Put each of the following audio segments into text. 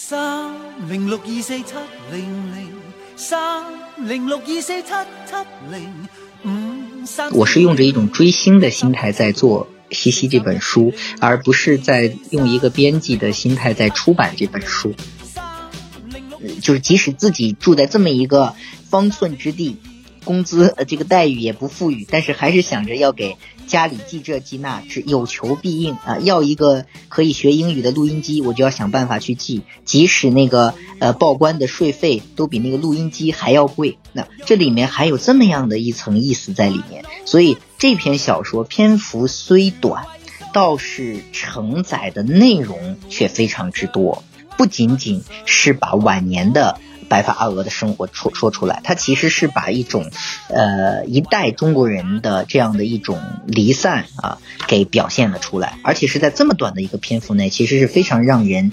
三零六二四七零零三零六二四七七零五三。我是用着一种追星的心态在做《西西》这本书，而不是在用一个编辑的心态在出版这本书。就是即使自己住在这么一个方寸之地，工资呃这个待遇也不富裕，但是还是想着要给家里寄这寄那，只有求必应啊！要一个可以学英语的录音机，我就要想办法去寄，即使那个呃报关的税费都比那个录音机还要贵。那这里面还有这么样的一层意思在里面，所以这篇小说篇幅虽短，倒是承载的内容却非常之多。不仅仅是把晚年的白发阿娥的生活说说出来，他其实是把一种，呃，一代中国人的这样的一种离散啊，给表现了出来，而且是在这么短的一个篇幅内，其实是非常让人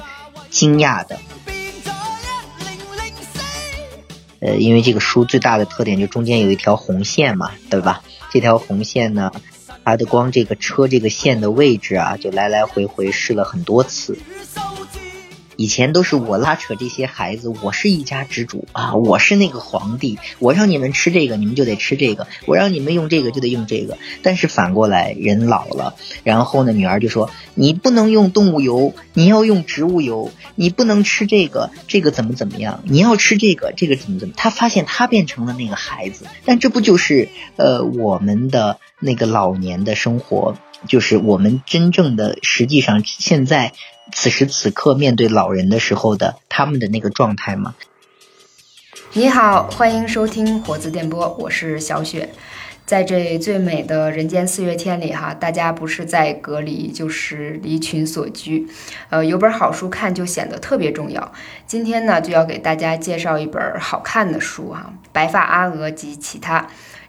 惊讶的。呃，因为这个书最大的特点就中间有一条红线嘛，对吧？这条红线呢，它的光这个车这个线的位置啊，就来来回回试了很多次。以前都是我拉扯这些孩子，我是一家之主啊，我是那个皇帝，我让你们吃这个，你们就得吃这个；我让你们用这个，就得用这个。但是反过来，人老了，然后呢，女儿就说：“你不能用动物油，你要用植物油；你不能吃这个，这个怎么怎么样？你要吃这个，这个怎么怎么？”她发现她变成了那个孩子，但这不就是呃我们的那个老年的生活，就是我们真正的实际上现在。此时此刻面对老人的时候的他们的那个状态吗？你好，欢迎收听活字电波，我是小雪。在这最美的人间四月天里，哈，大家不是在隔离，就是离群所居。呃，有本好书看就显得特别重要。今天呢，就要给大家介绍一本好看的书哈，《白发阿娥及其他》。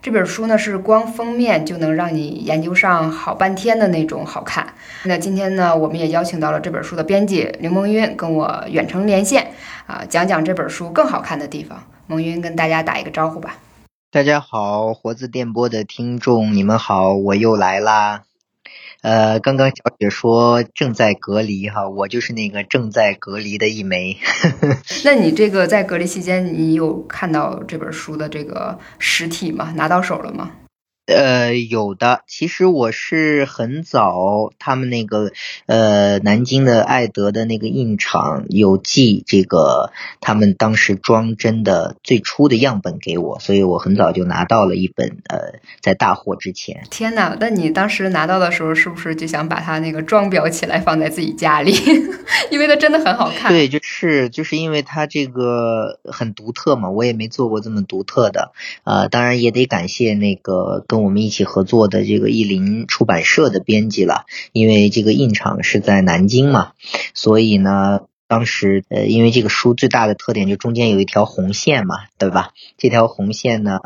这本书呢是光封面就能让你研究上好半天的那种好看。那今天呢，我们也邀请到了这本书的编辑刘梦云跟我远程连线，啊，讲讲这本书更好看的地方。梦云跟大家打一个招呼吧。大家好，活字电波的听众，你们好，我又来啦。呃，刚刚小雪说正在隔离哈，我就是那个正在隔离的一枚。那你这个在隔离期间，你有看到这本书的这个实体吗？拿到手了吗？呃，有的。其实我是很早，他们那个呃，南京的爱德的那个印厂有寄这个他们当时装帧的最初的样本给我，所以我很早就拿到了一本。呃，在大货之前。天哪！那你当时拿到的时候，是不是就想把它那个装裱起来放在自己家里？因为它真的很好看。对，就是就是因为它这个很独特嘛，我也没做过这么独特的。呃，当然也得感谢那个。跟跟我们一起合作的这个译林出版社的编辑了，因为这个印厂是在南京嘛，所以呢，当时呃，因为这个书最大的特点就中间有一条红线嘛，对吧？这条红线呢，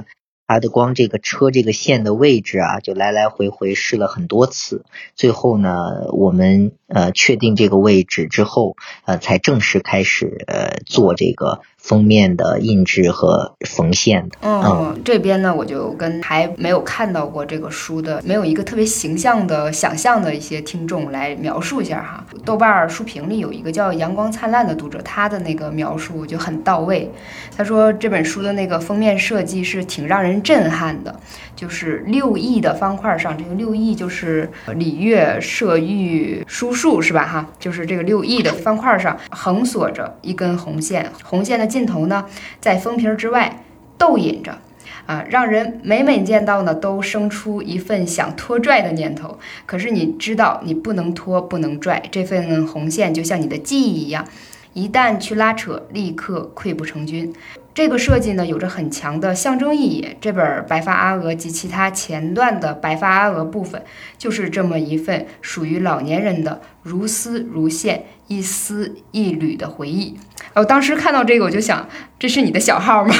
它的光这个车这个线的位置啊，就来来回回试了很多次，最后呢，我们呃确定这个位置之后，呃，才正式开始呃做这个。封面的印制和缝线的，嗯，这边呢，我就跟还没有看到过这个书的，没有一个特别形象的想象的一些听众来描述一下哈。豆瓣书评里有一个叫阳光灿烂的读者，他的那个描述就很到位。他说这本书的那个封面设计是挺让人震撼的，就是六艺的方块上，这个六艺就是礼乐射御书数是吧？哈，就是这个六艺的方块上横锁着一根红线，红线的。尽头呢，在封皮之外逗引着，啊，让人每每见到呢，都生出一份想拖拽的念头。可是你知道，你不能拖，不能拽，这份红线就像你的记忆一样，一旦去拉扯，立刻溃不成军。这个设计呢，有着很强的象征意义。这本《白发阿娥及其他前段的白发阿娥部分，就是这么一份属于老年人的如丝如线、一丝一缕的回忆。我当时看到这个，我就想，这是你的小号吗？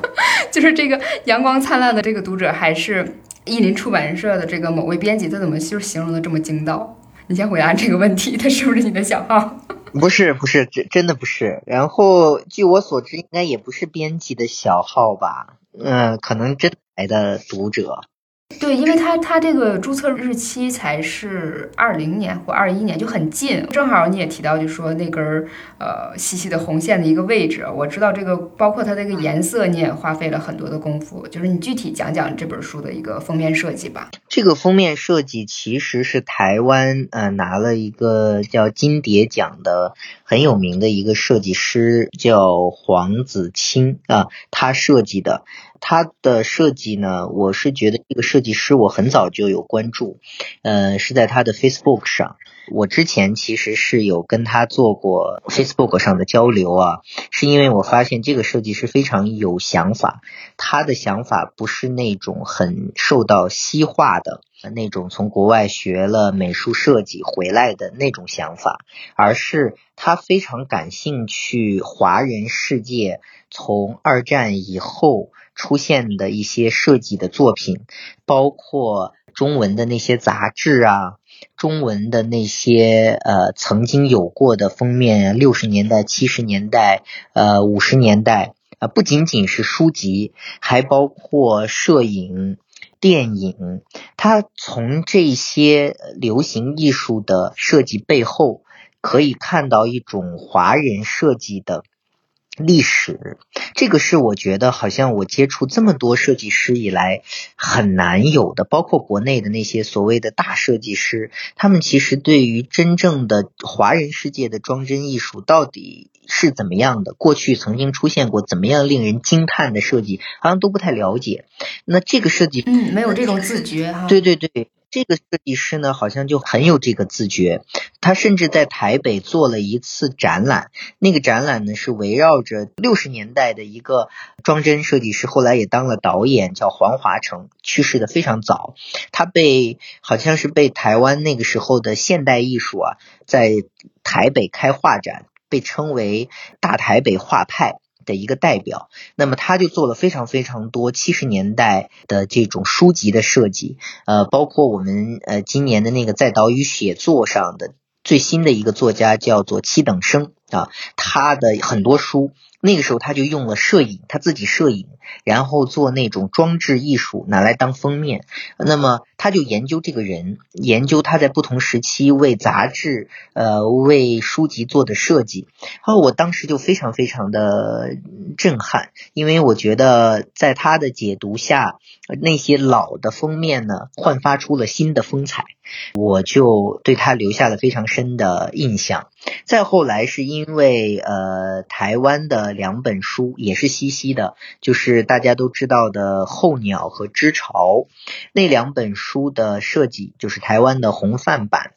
就是这个阳光灿烂的这个读者，还是译林出版社的这个某位编辑？他怎么就形容的这么精到？你先回答这个问题，他是不是你的小号？不是不是，真真的不是。然后据我所知，应该也不是编辑的小号吧？嗯，可能真来的读者。对，因为它它这个注册日期才是二零年或二一年，就很近。正好你也提到，就说那根儿呃细细的红线的一个位置，我知道这个包括它这个颜色，你也花费了很多的功夫。就是你具体讲讲这本书的一个封面设计吧。这个封面设计其实是台湾呃拿了一个叫金蝶奖的很有名的一个设计师，叫黄子清啊，他设计的。他的设计呢，我是觉得这个设计师我很早就有关注，呃，是在他的 Facebook 上。我之前其实是有跟他做过 Facebook 上的交流啊，是因为我发现这个设计师非常有想法，他的想法不是那种很受到西化的那种从国外学了美术设计回来的那种想法，而是他非常感兴趣华人世界从二战以后。出现的一些设计的作品，包括中文的那些杂志啊，中文的那些呃曾经有过的封面，六十年代、七十年代、呃五十年代啊，不仅仅是书籍，还包括摄影、电影。他从这些流行艺术的设计背后，可以看到一种华人设计的。历史，这个是我觉得好像我接触这么多设计师以来很难有的，包括国内的那些所谓的大设计师，他们其实对于真正的华人世界的装帧艺术到底是怎么样的，过去曾经出现过怎么样令人惊叹的设计，好像都不太了解。那这个设计，嗯，没有这种自觉哈。对对对。这个设计师呢，好像就很有这个自觉。他甚至在台北做了一次展览，那个展览呢是围绕着六十年代的一个装帧设计师，后来也当了导演，叫黄华成，去世的非常早。他被好像是被台湾那个时候的现代艺术啊，在台北开画展，被称为大台北画派。的一个代表，那么他就做了非常非常多七十年代的这种书籍的设计，呃，包括我们呃今年的那个在岛屿写作上的最新的一个作家叫做七等生啊，他的很多书。那个时候他就用了摄影，他自己摄影，然后做那种装置艺术，拿来当封面。那么他就研究这个人，研究他在不同时期为杂志、呃为书籍做的设计。然后我当时就非常非常的震撼，因为我觉得在他的解读下，那些老的封面呢，焕发出了新的风采。我就对他留下了非常深的印象。再后来是因为呃台湾的两本书也是西西的，就是大家都知道的《候鸟》和《知潮》那两本书的设计，就是台湾的红范版，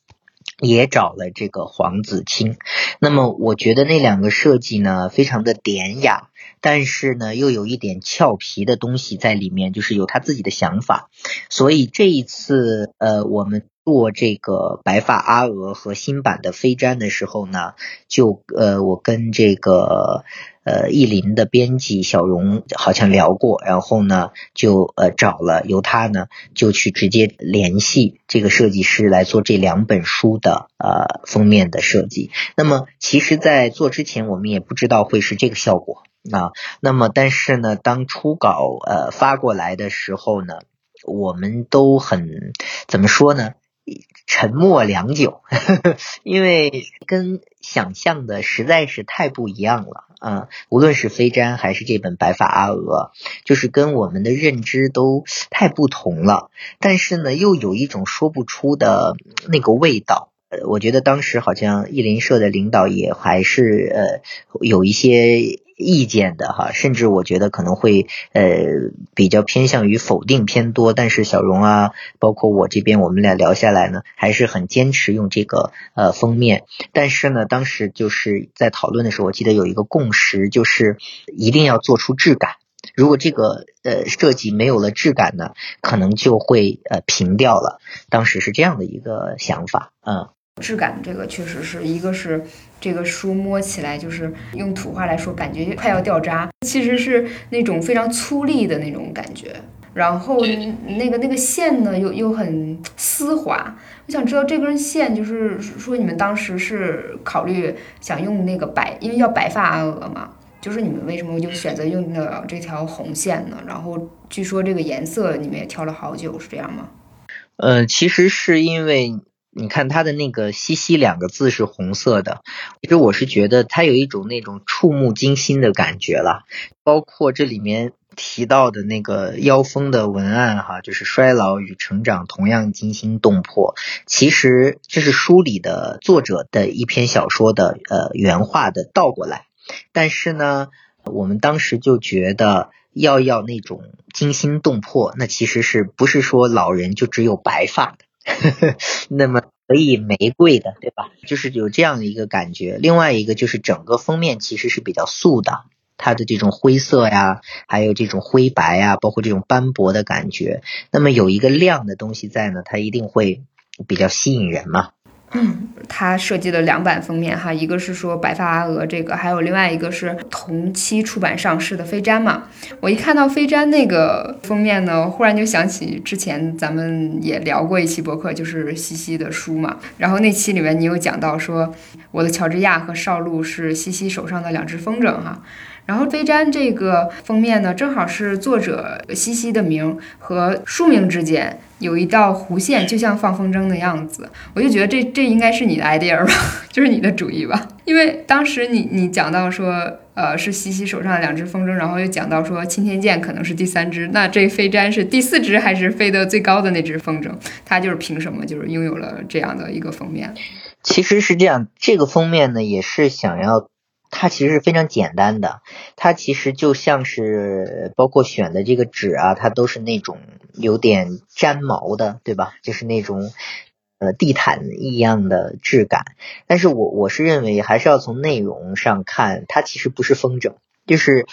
也找了这个黄子清。那么我觉得那两个设计呢，非常的典雅，但是呢又有一点俏皮的东西在里面，就是有他自己的想法。所以这一次呃我们。做这个白发阿娥和新版的飞毡的时候呢，就呃，我跟这个呃意林的编辑小荣好像聊过，然后呢就呃找了由他呢就去直接联系这个设计师来做这两本书的呃封面的设计。那么其实，在做之前我们也不知道会是这个效果啊。那么但是呢，当初稿呃发过来的时候呢，我们都很怎么说呢？沉默良久，因为跟想象的实在是太不一样了啊！无论是飞毡还是这本白发阿娥，就是跟我们的认知都太不同了。但是呢，又有一种说不出的那个味道。呃，我觉得当时好像译林社的领导也还是呃有一些。意见的哈，甚至我觉得可能会呃比较偏向于否定偏多，但是小荣啊，包括我这边，我们俩聊下来呢，还是很坚持用这个呃封面。但是呢，当时就是在讨论的时候，我记得有一个共识，就是一定要做出质感。如果这个呃设计没有了质感呢，可能就会呃平掉了。当时是这样的一个想法，嗯。质感这个确实是一个是这个书摸起来就是用土话来说，感觉快要掉渣，其实是那种非常粗粝的那种感觉。然后那个那个线呢又又很丝滑。我想知道这根线就是说你们当时是考虑想用那个白，因为叫白发阿娥嘛。就是你们为什么就选择用的这条红线呢？然后据说这个颜色你们也挑了好久，是这样吗？呃，其实是因为你看它的那个“西西”两个字是红色的，其实我是觉得它有一种那种触目惊心的感觉了，包括这里面。提到的那个妖风的文案哈，就是衰老与成长同样惊心动魄。其实这是书里的作者的一篇小说的呃原话的倒过来，但是呢，我们当时就觉得要要那种惊心动魄，那其实是不是说老人就只有白发的，那么可以玫瑰的，对吧？就是有这样的一个感觉。另外一个就是整个封面其实是比较素的。它的这种灰色呀，还有这种灰白呀，包括这种斑驳的感觉，那么有一个亮的东西在呢，它一定会比较吸引人嘛。嗯，他设计了两版封面哈，一个是说白发阿娥这个，还有另外一个是同期出版上市的飞毡嘛。我一看到飞毡那个封面呢，忽然就想起之前咱们也聊过一期博客，就是西西的书嘛。然后那期里面你有讲到说，我的乔治亚和少露是西西手上的两只风筝哈。然后飞毡这个封面呢，正好是作者西西的名和书名之间有一道弧线，就像放风筝的样子。我就觉得这这应该是你的 idea 吧，就是你的主意吧。因为当时你你讲到说，呃，是西西手上的两只风筝，然后又讲到说青天剑可能是第三只，那这飞毡是第四只还是飞得最高的那只风筝？它就是凭什么就是拥有了这样的一个封面？其实是这样，这个封面呢也是想要。它其实是非常简单的，它其实就像是包括选的这个纸啊，它都是那种有点粘毛的，对吧？就是那种呃地毯一样的质感。但是我我是认为还是要从内容上看，它其实不是风筝，就是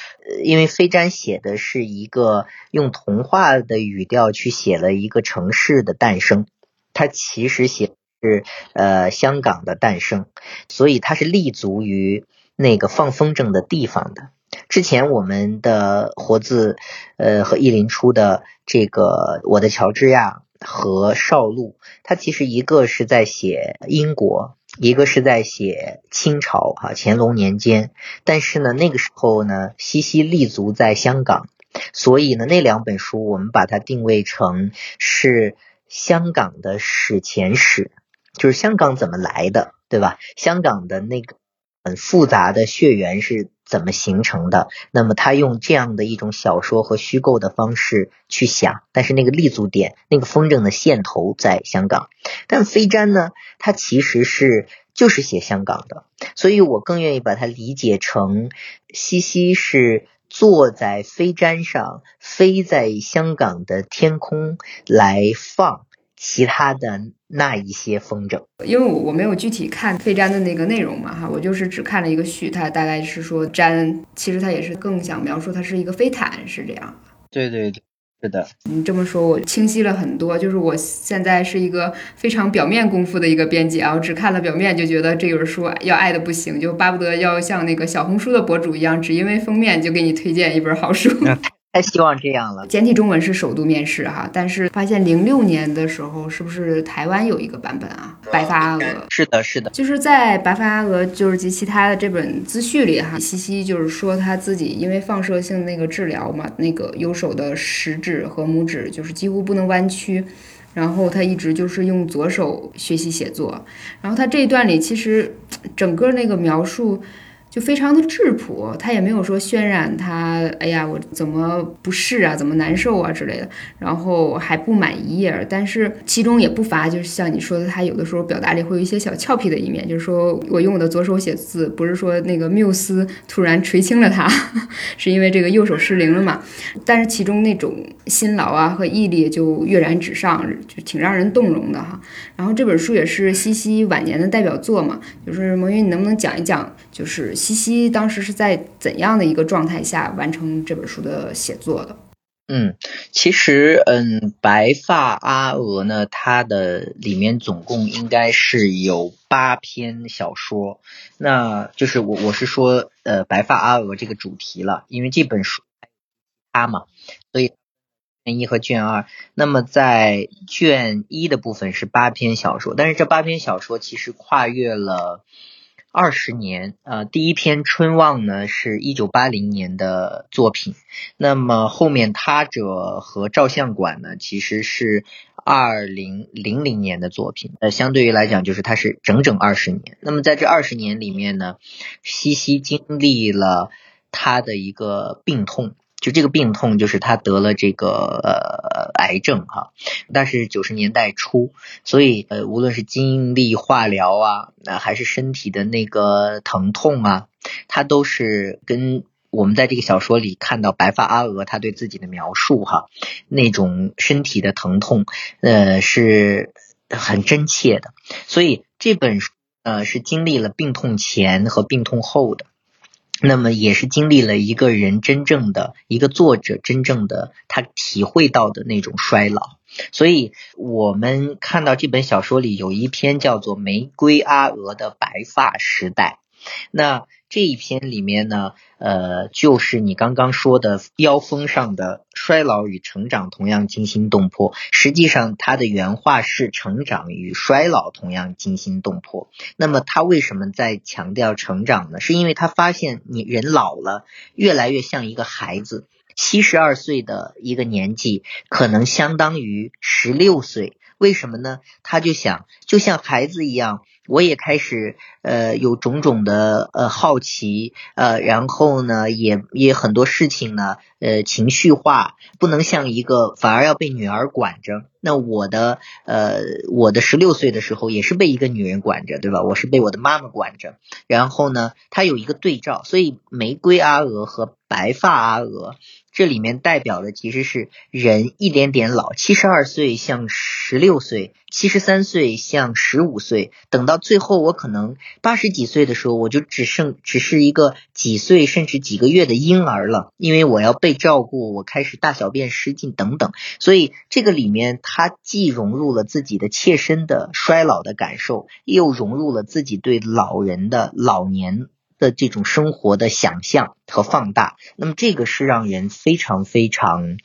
因为飞毡写的是一个用童话的语调去写了一个城市的诞生，它其实写是呃香港的诞生，所以它是立足于。那个放风筝的地方的，之前我们的活字，呃和译林出的这个我的乔治亚和少路，它其实一个是在写英国，一个是在写清朝啊乾隆年间，但是呢那个时候呢西西立足在香港，所以呢那两本书我们把它定位成是香港的史前史，就是香港怎么来的，对吧？香港的那个。很复杂的血缘是怎么形成的？那么他用这样的一种小说和虚构的方式去想，但是那个立足点，那个风筝的线头在香港。但飞毡呢，它其实是就是写香港的，所以我更愿意把它理解成西西是坐在飞毡上，飞在香港的天空来放。其他的那一些风筝，因为我我没有具体看飞毡的那个内容嘛哈，我就是只看了一个序，它大概是说詹，其实它也是更想描述它是一个飞毯，是这样。对对对，是的。你这么说，我清晰了很多。就是我现在是一个非常表面功夫的一个编辑啊，我只看了表面就觉得这本书要爱的不行，就巴不得要像那个小红书的博主一样，只因为封面就给你推荐一本好书。太 希望这样了。简体中文是首度面试哈，但是发现零六年的时候，是不是台湾有一个版本啊？白发阿娥是的，是的，就是在白发阿娥就是及其他的这本资序里哈，西西就是说他自己因为放射性那个治疗嘛，那个右手的食指和拇指就是几乎不能弯曲，然后他一直就是用左手学习写作，然后他这一段里其实整个那个描述。就非常的质朴，他也没有说渲染他，哎呀，我怎么不适啊，怎么难受啊之类的，然后还不满意，但是其中也不乏，就是像你说的，他有的时候表达里会有一些小俏皮的一面，就是说我用我的左手写字，不是说那个缪斯突然垂青了他，是因为这个右手失灵了嘛，但是其中那种辛劳啊和毅力就跃然纸上，就挺让人动容的哈。然后这本书也是西西晚年的代表作嘛，就是蒙云，你能不能讲一讲，就是西西当时是在怎样的一个状态下完成这本书的写作的？嗯，其实，嗯，白发阿娥呢，它的里面总共应该是有八篇小说，那就是我我是说，呃，白发阿娥这个主题了，因为这本书它嘛，所以。卷一和卷二，那么在卷一的部分是八篇小说，但是这八篇小说其实跨越了二十年，呃，第一篇《春望》呢是一九八零年的作品，那么后面《他者》和《照相馆》呢其实是二零零零年的作品，呃，相对于来讲就是它是整整二十年。那么在这二十年里面呢，西西经历了他的一个病痛。就这个病痛，就是他得了这个呃癌症哈，但是九十年代初，所以呃无论是经历化疗啊，那还是身体的那个疼痛啊，他都是跟我们在这个小说里看到白发阿娥他对自己的描述哈，那种身体的疼痛呃是很真切的，所以这本书呃是经历了病痛前和病痛后的。那么也是经历了一个人真正的一个作者真正的他体会到的那种衰老，所以我们看到这本小说里有一篇叫做《玫瑰阿娥的白发时代》，那。这一篇里面呢，呃，就是你刚刚说的妖风上的衰老与成长同样惊心动魄。实际上，他的原话是成长与衰老同样惊心动魄。那么，他为什么在强调成长呢？是因为他发现你人老了，越来越像一个孩子。七十二岁的一个年纪，可能相当于十六岁。为什么呢？他就想，就像孩子一样。我也开始呃有种种的呃好奇呃，然后呢也也很多事情呢呃情绪化，不能像一个反而要被女儿管着。那我的呃我的十六岁的时候也是被一个女人管着，对吧？我是被我的妈妈管着。然后呢，它有一个对照，所以玫瑰阿娥和白发阿娥。这里面代表的其实是人一点点老，七十二岁像十六岁，七十三岁像十五岁，等到最后我可能八十几岁的时候，我就只剩只是一个几岁甚至几个月的婴儿了，因为我要被照顾，我开始大小便失禁等等，所以这个里面它既融入了自己的切身的衰老的感受，又融入了自己对老人的老年。的这种生活的想象和放大，那么这个是让人非常非常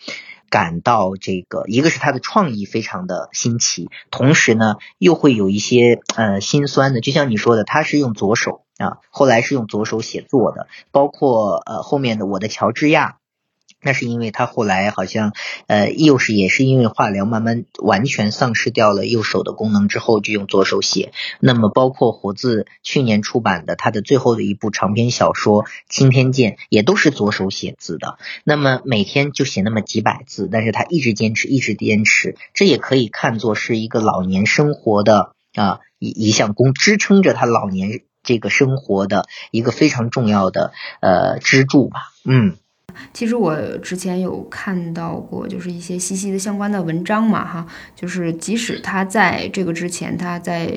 感到这个，一个是他的创意非常的新奇，同时呢又会有一些呃心酸的，就像你说的，他是用左手啊，后来是用左手写作的，包括呃后面的我的乔治亚。那是因为他后来好像，呃，又是也是因为化疗慢慢完全丧失掉了右手的功能之后，就用左手写。那么包括活字去年出版的他的最后的一部长篇小说《青天剑》，也都是左手写字的。那么每天就写那么几百字，但是他一直坚持，一直坚持。这也可以看作是一个老年生活的啊一一项功，支撑着他老年这个生活的一个非常重要的呃支柱吧。嗯。其实我之前有看到过，就是一些西西的相关的文章嘛，哈，就是即使他在这个之前，他在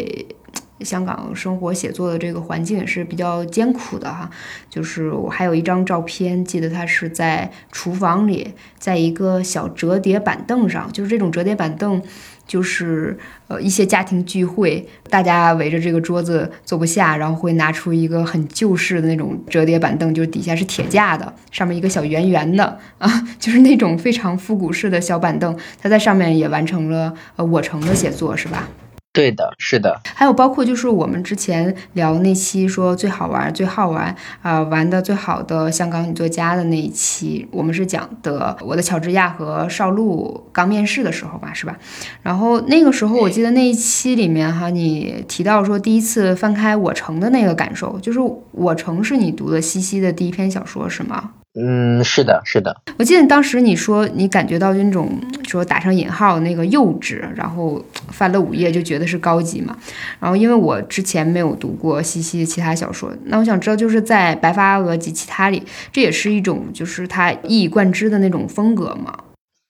香港生活写作的这个环境也是比较艰苦的哈。就是我还有一张照片，记得他是在厨房里，在一个小折叠板凳上，就是这种折叠板凳。就是呃一些家庭聚会，大家围着这个桌子坐不下，然后会拿出一个很旧式的那种折叠板凳，就是底下是铁架的，上面一个小圆圆的 啊，就是那种非常复古式的小板凳。他在上面也完成了呃我城的写作，是吧？对的，是的，还有包括就是我们之前聊那期说最好玩、最好玩啊玩的最好的香港女作家的那一期，我们是讲的我的乔治亚和邵璐刚面试的时候吧，是吧？然后那个时候我记得那一期里面哈，你提到说第一次翻开我城的那个感受，就是我城是你读的西西的第一篇小说是吗？嗯，是的，是的。我记得当时你说你感觉到那种说打上引号那个幼稚，然后翻了五页就觉得是高级嘛。然后因为我之前没有读过西西的其他小说，那我想知道就是在《白发阿娥及其他》里，这也是一种就是他一以贯之的那种风格吗？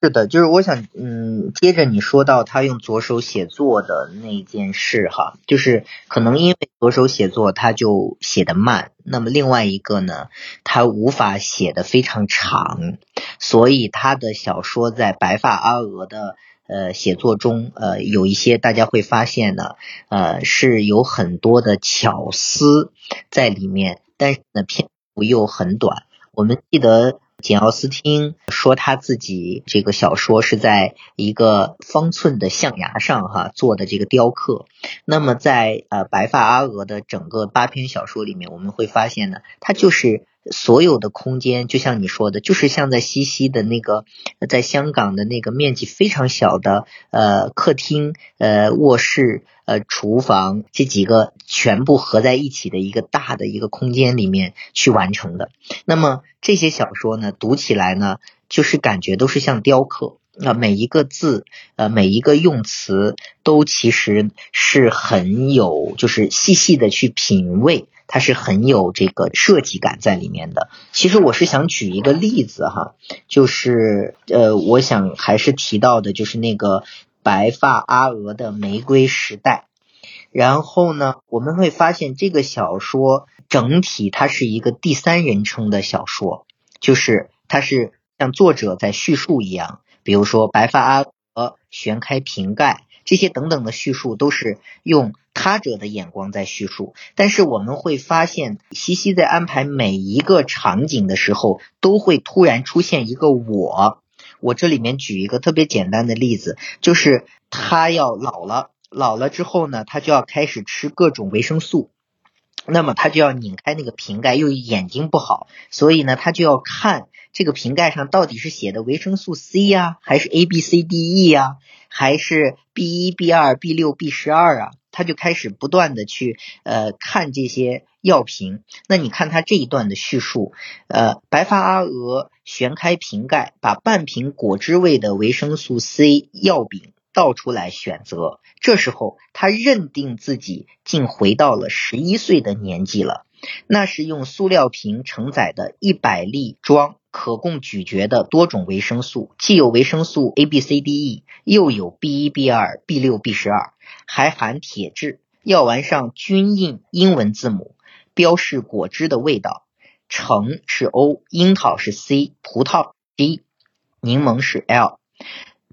是的，就是我想，嗯，接着你说到他用左手写作的那件事哈，就是可能因为左手写作他就写的慢，那么另外一个呢，他无法写的非常长，所以他的小说在白发阿娥的呃写作中，呃有一些大家会发现呢，呃是有很多的巧思在里面，但是呢篇幅又很短。我们记得。简奥斯汀说他自己这个小说是在一个方寸的象牙上哈做的这个雕刻。那么在呃白发阿娥的整个八篇小说里面，我们会发现呢，它就是所有的空间，就像你说的，就是像在西西的那个在香港的那个面积非常小的呃客厅、呃卧室、呃厨房这几个全部合在一起的一个大的一个空间里面去完成的。那么这些小说呢，读起来呢，就是感觉都是像雕刻，啊，每一个字，呃，每一个用词都其实是很有，就是细细的去品味，它是很有这个设计感在里面的。其实我是想举一个例子哈，就是呃，我想还是提到的，就是那个白发阿娥的《玫瑰时代》，然后呢，我们会发现这个小说。整体它是一个第三人称的小说，就是它是像作者在叙述一样，比如说白发阿娥旋开瓶盖这些等等的叙述都是用他者的眼光在叙述。但是我们会发现，西西在安排每一个场景的时候，都会突然出现一个我。我这里面举一个特别简单的例子，就是他要老了，老了之后呢，他就要开始吃各种维生素。那么他就要拧开那个瓶盖，又眼睛不好，所以呢，他就要看这个瓶盖上到底是写的维生素 C 呀，还是 A B C D E 呀，还是 B 一 B 二 B 六 B 十二啊？他就开始不断的去呃看这些药瓶。那你看他这一段的叙述，呃，白发阿娥旋开瓶盖，把半瓶果汁味的维生素 C 药饼。倒出来选择，这时候他认定自己竟回到了十一岁的年纪了。那是用塑料瓶承载的一百粒装可供咀嚼的多种维生素，既有维生素 A、B、C、D、E，又有 B 一、B 二、B 六、B 十二，还含铁质。药丸上均印英文字母，标示果汁的味道。橙是 O，樱桃是 C，葡萄 D，柠檬是 L。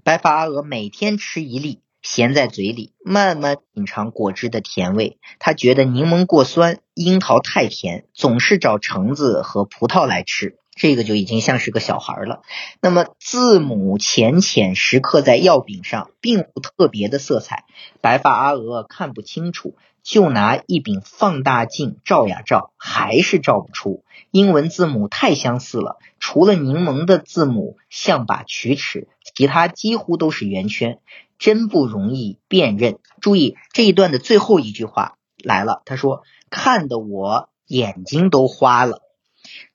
白发阿娥每天吃一粒，咸在嘴里，慢慢品尝果汁的甜味。他觉得柠檬过酸，樱桃太甜，总是找橙子和葡萄来吃。这个就已经像是个小孩了。那么字母浅浅石刻在药饼上，并无特别的色彩。白发阿娥看不清楚，就拿一柄放大镜照呀照，还是照不出。英文字母太相似了，除了柠檬的字母像把曲尺。其他几乎都是圆圈，真不容易辨认。注意这一段的最后一句话来了，他说：“看得我眼睛都花了。”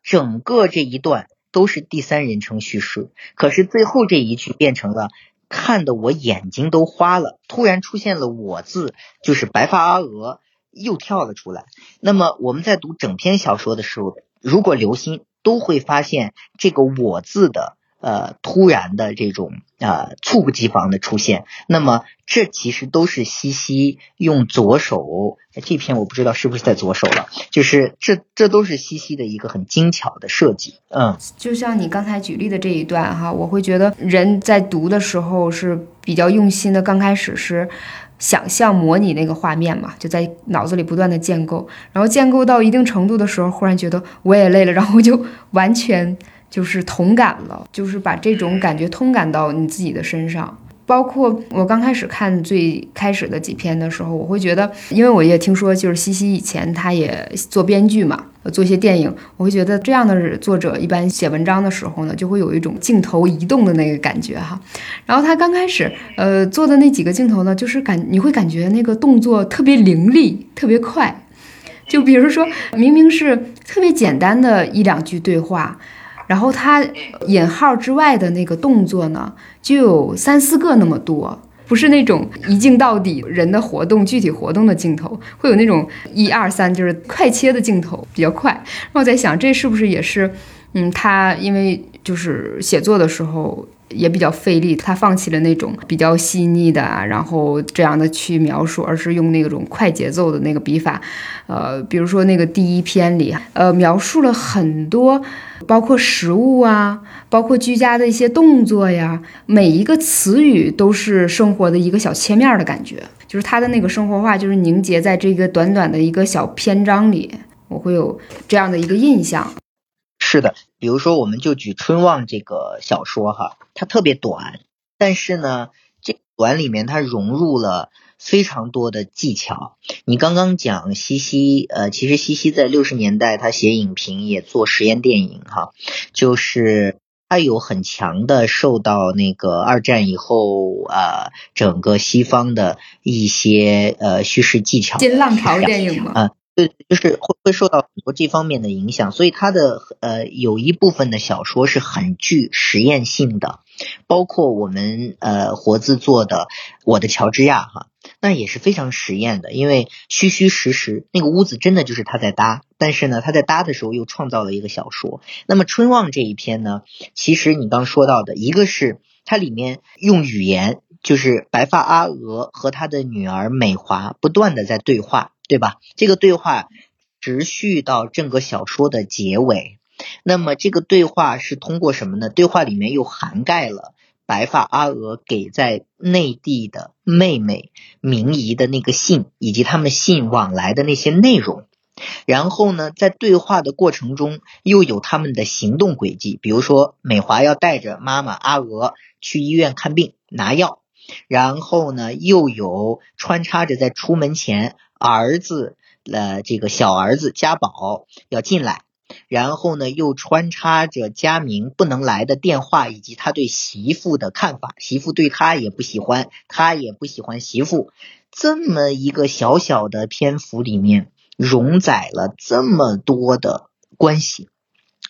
整个这一段都是第三人称叙事，可是最后这一句变成了“看得我眼睛都花了”，突然出现了“我”字，就是白发阿娥又跳了出来。那么我们在读整篇小说的时候，如果留心，都会发现这个“我”字的。呃，突然的这种呃猝不及防的出现，那么这其实都是西西用左手，这篇我不知道是不是在左手了，就是这这都是西西的一个很精巧的设计。嗯，就像你刚才举例的这一段哈，我会觉得人在读的时候是比较用心的，刚开始是想象模拟那个画面嘛，就在脑子里不断的建构，然后建构到一定程度的时候，忽然觉得我也累了，然后就完全。就是同感了，就是把这种感觉通感到你自己的身上。包括我刚开始看最开始的几篇的时候，我会觉得，因为我也听说，就是西西以前他也做编剧嘛，做一些电影，我会觉得这样的作者一般写文章的时候呢，就会有一种镜头移动的那个感觉哈。然后他刚开始呃做的那几个镜头呢，就是感你会感觉那个动作特别凌厉，特别快。就比如说明明是特别简单的一两句对话。然后他引号之外的那个动作呢，就有三四个那么多，不是那种一镜到底人的活动、具体活动的镜头，会有那种一二三就是快切的镜头，比较快。然后我在想，这是不是也是，嗯，他因为就是写作的时候。也比较费力，他放弃了那种比较细腻的啊，然后这样的去描述，而是用那种快节奏的那个笔法。呃，比如说那个第一篇里，呃，描述了很多，包括食物啊，包括居家的一些动作呀，每一个词语都是生活的一个小切面的感觉，就是他的那个生活化，就是凝结在这个短短的一个小篇章里，我会有这样的一个印象。是的，比如说我们就举《春望》这个小说哈，它特别短，但是呢，这短里面它融入了非常多的技巧。你刚刚讲西西，呃，其实西西在六十年代他写影评也做实验电影哈，就是他有很强的受到那个二战以后啊，整个西方的一些呃叙事技巧。新浪潮电影嘛？啊。对，就是会会受到很多这方面的影响，所以他的呃有一部分的小说是很具实验性的，包括我们呃活字做的《我的乔治亚》哈，那也是非常实验的，因为虚虚实实那个屋子真的就是他在搭，但是呢他在搭的时候又创造了一个小说。那么《春望》这一篇呢，其实你刚说到的一个是它里面用语言，就是白发阿娥和他的女儿美华不断的在对话。对吧？这个对话持续到整个小说的结尾。那么这个对话是通过什么呢？对话里面又涵盖了白发阿娥给在内地的妹妹明仪的那个信，以及他们信往来的那些内容。然后呢，在对话的过程中，又有他们的行动轨迹。比如说，美华要带着妈妈阿娥去医院看病拿药，然后呢，又有穿插着在出门前。儿子，呃，这个小儿子家宝要进来，然后呢，又穿插着佳明不能来的电话，以及他对媳妇的看法，媳妇对他也不喜欢，他也不喜欢媳妇，这么一个小小的篇幅里面，容载了这么多的关系。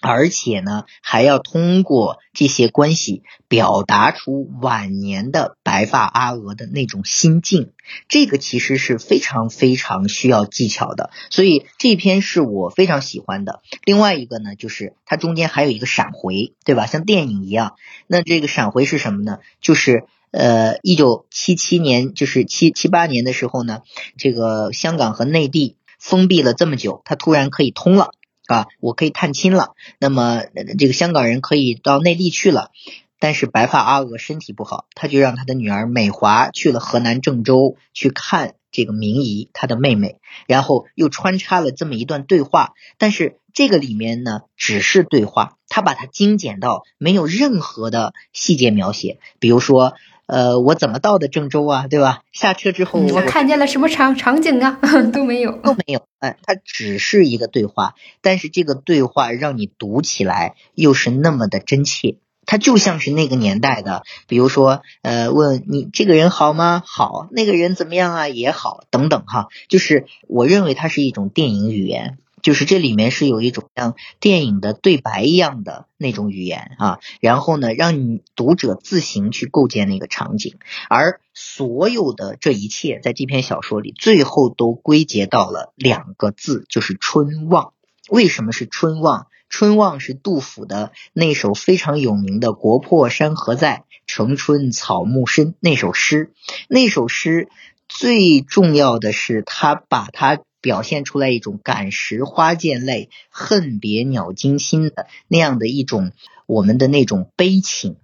而且呢，还要通过这些关系表达出晚年的白发阿娥的那种心境，这个其实是非常非常需要技巧的。所以这篇是我非常喜欢的。另外一个呢，就是它中间还有一个闪回，对吧？像电影一样。那这个闪回是什么呢？就是呃，一九七七年，就是七七八年的时候呢，这个香港和内地封闭了这么久，它突然可以通了。啊，我可以探亲了。那么这个香港人可以到内地去了，但是白发阿娥身体不好，他就让他的女儿美华去了河南郑州去看这个明仪，他的妹妹。然后又穿插了这么一段对话，但是这个里面呢只是对话，他把它精简到没有任何的细节描写，比如说。呃，我怎么到的郑州啊？对吧？下车之后，我看见了什么场场景啊？都没有，都没有。哎，它只是一个对话，但是这个对话让你读起来又是那么的真切，它就像是那个年代的，比如说，呃，问你这个人好吗？好，那个人怎么样啊？也好，等等哈。就是我认为它是一种电影语言。就是这里面是有一种像电影的对白一样的那种语言啊，然后呢，让你读者自行去构建那个场景，而所有的这一切在这篇小说里，最后都归结到了两个字，就是春望。为什么是春望？春望是杜甫的那首非常有名的“国破山河在，城春草木深”那首诗。那首诗最重要的是，他把它。表现出来一种感时花溅泪，恨别鸟惊心的那样的一种我们的那种悲情，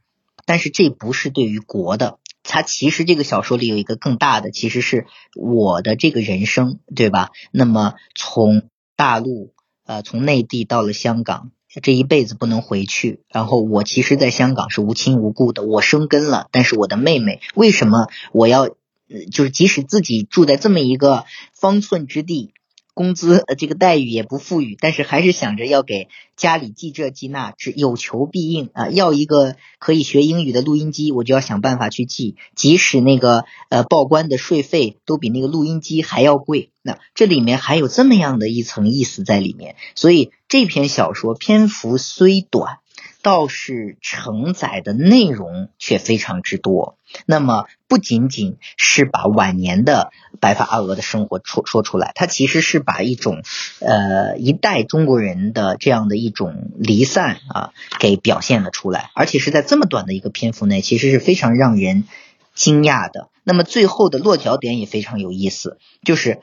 但是这不是对于国的，它其实这个小说里有一个更大的，其实是我的这个人生，对吧？那么从大陆呃从内地到了香港，这一辈子不能回去，然后我其实在香港是无亲无故的，我生根了，但是我的妹妹为什么我要？就是即使自己住在这么一个方寸之地，工资呃这个待遇也不富裕，但是还是想着要给家里寄这寄那，只有求必应啊。要一个可以学英语的录音机，我就要想办法去寄，即使那个呃报关的税费都比那个录音机还要贵。那这里面还有这么样的一层意思在里面，所以这篇小说篇幅虽短。倒是承载的内容却非常之多。那么不仅仅是把晚年的白发阿娥的生活说说出来，它其实是把一种呃一代中国人的这样的一种离散啊给表现了出来，而且是在这么短的一个篇幅内，其实是非常让人惊讶的。那么最后的落脚点也非常有意思，就是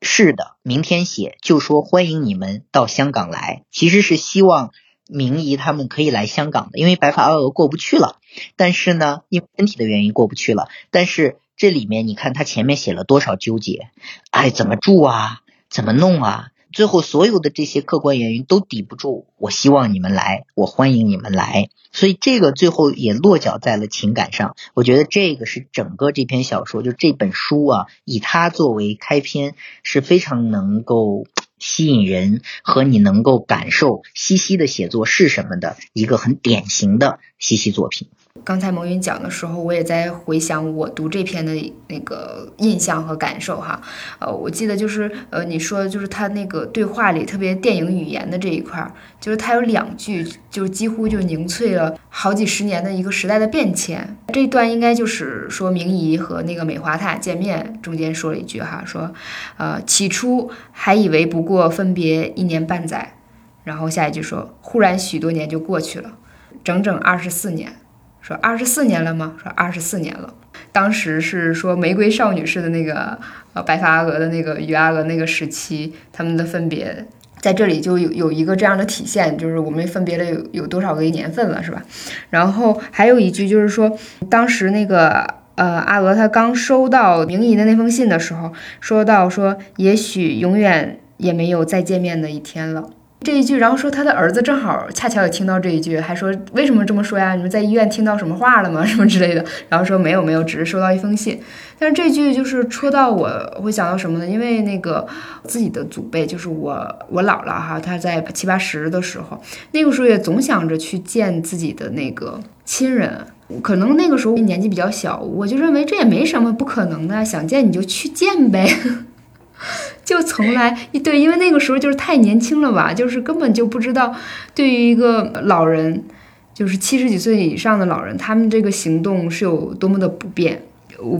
是的，明天写就说欢迎你们到香港来，其实是希望。明仪他们可以来香港的，因为白发阿娥过不去了。但是呢，因为身体的原因过不去了。但是这里面你看他前面写了多少纠结，哎，怎么住啊？怎么弄啊？最后所有的这些客观原因都抵不住，我希望你们来，我欢迎你们来，所以这个最后也落脚在了情感上。我觉得这个是整个这篇小说，就这本书啊，以它作为开篇，是非常能够吸引人和你能够感受西西的写作是什么的一个很典型的西西作品。刚才蒙云讲的时候，我也在回想我读这篇的那个印象和感受哈。呃，我记得就是呃，你说就是他那个对话里特别电影语言的这一块，就是他有两句，就几乎就凝萃了好几十年的一个时代的变迁。这段应该就是说明仪和那个美华他俩见面中间说了一句哈，说呃起初还以为不过分别一年半载，然后下一句说忽然许多年就过去了，整整二十四年。说二十四年了吗？说二十四年了。当时是说玫瑰少女式的那个呃白发阿娥的那个与阿娥那个时期，他们的分别在这里就有有一个这样的体现，就是我们分别了有有多少个年份了，是吧？然后还有一句就是说，当时那个呃阿娥她刚收到明仪的那封信的时候，说到说也许永远也没有再见面的一天了。这一句，然后说他的儿子正好恰巧也听到这一句，还说为什么这么说呀？你们在医院听到什么话了吗？什么之类的。然后说没有没有，只是收到一封信。但是这句就是戳到我会想到什么呢？因为那个自己的祖辈，就是我我姥姥哈，她在七八十的时候，那个时候也总想着去见自己的那个亲人。可能那个时候年纪比较小，我就认为这也没什么不可能的，想见你就去见呗。就从来对，因为那个时候就是太年轻了吧，就是根本就不知道，对于一个老人，就是七十几岁以上的老人，他们这个行动是有多么的不便。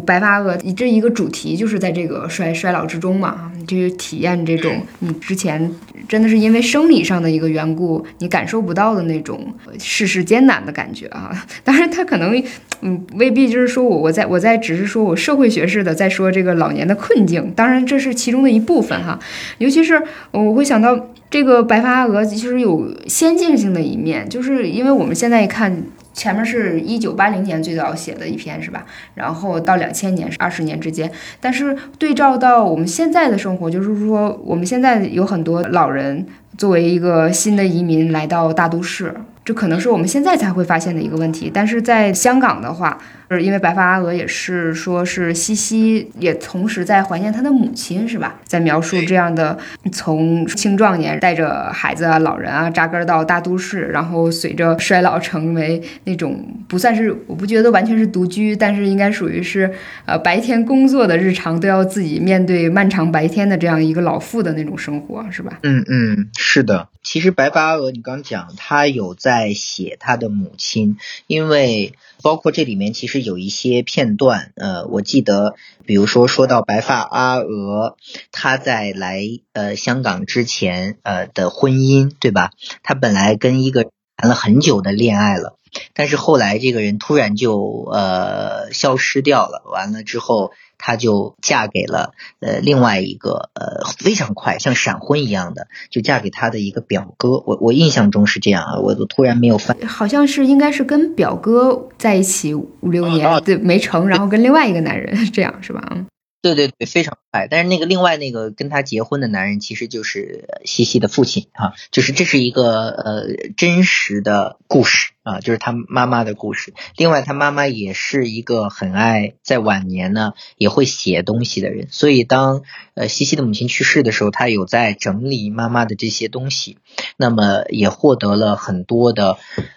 白发鹅这一个主题就是在这个衰衰老之中嘛，就是体验这种你之前真的是因为生理上的一个缘故，你感受不到的那种世事艰难的感觉啊。当然，他可能嗯未必就是说我我在我在只是说我社会学式的在说这个老年的困境，当然这是其中的一部分哈。尤其是我会想到这个白发鹅其实有先进性的一面，就是因为我们现在一看。前面是一九八零年最早写的一篇是吧？然后到两千年是二十年之间，但是对照到我们现在的生活，就是说我们现在有很多老人作为一个新的移民来到大都市。这可能是我们现在才会发现的一个问题，但是在香港的话，呃因为白发阿娥也是说是西西也同时在怀念他的母亲，是吧？在描述这样的从青壮年带着孩子啊、老人啊扎根到大都市，然后随着衰老成为那种不算是我不觉得完全是独居，但是应该属于是呃白天工作的日常都要自己面对漫长白天的这样一个老妇的那种生活，是吧？嗯嗯，是的。其实白发阿娥，你刚讲他有在写他的母亲，因为包括这里面其实有一些片段，呃，我记得，比如说说到白发阿娥，他在来呃香港之前呃的婚姻，对吧？他本来跟一个谈了很久的恋爱了，但是后来这个人突然就呃消失掉了，完了之后。她就嫁给了呃另外一个呃非常快像闪婚一样的，就嫁给他的一个表哥。我我印象中是这样啊，我都突然没有翻，好像是应该是跟表哥在一起五六年，对没成，然后跟另外一个男人 这样是吧？对对对，非常快。但是那个另外那个跟他结婚的男人，其实就是西西的父亲啊，就是这是一个呃真实的故事啊，就是他妈妈的故事。另外，他妈妈也是一个很爱在晚年呢也会写东西的人，所以当呃西西的母亲去世的时候，他有在整理妈妈的这些东西，那么也获得了很多的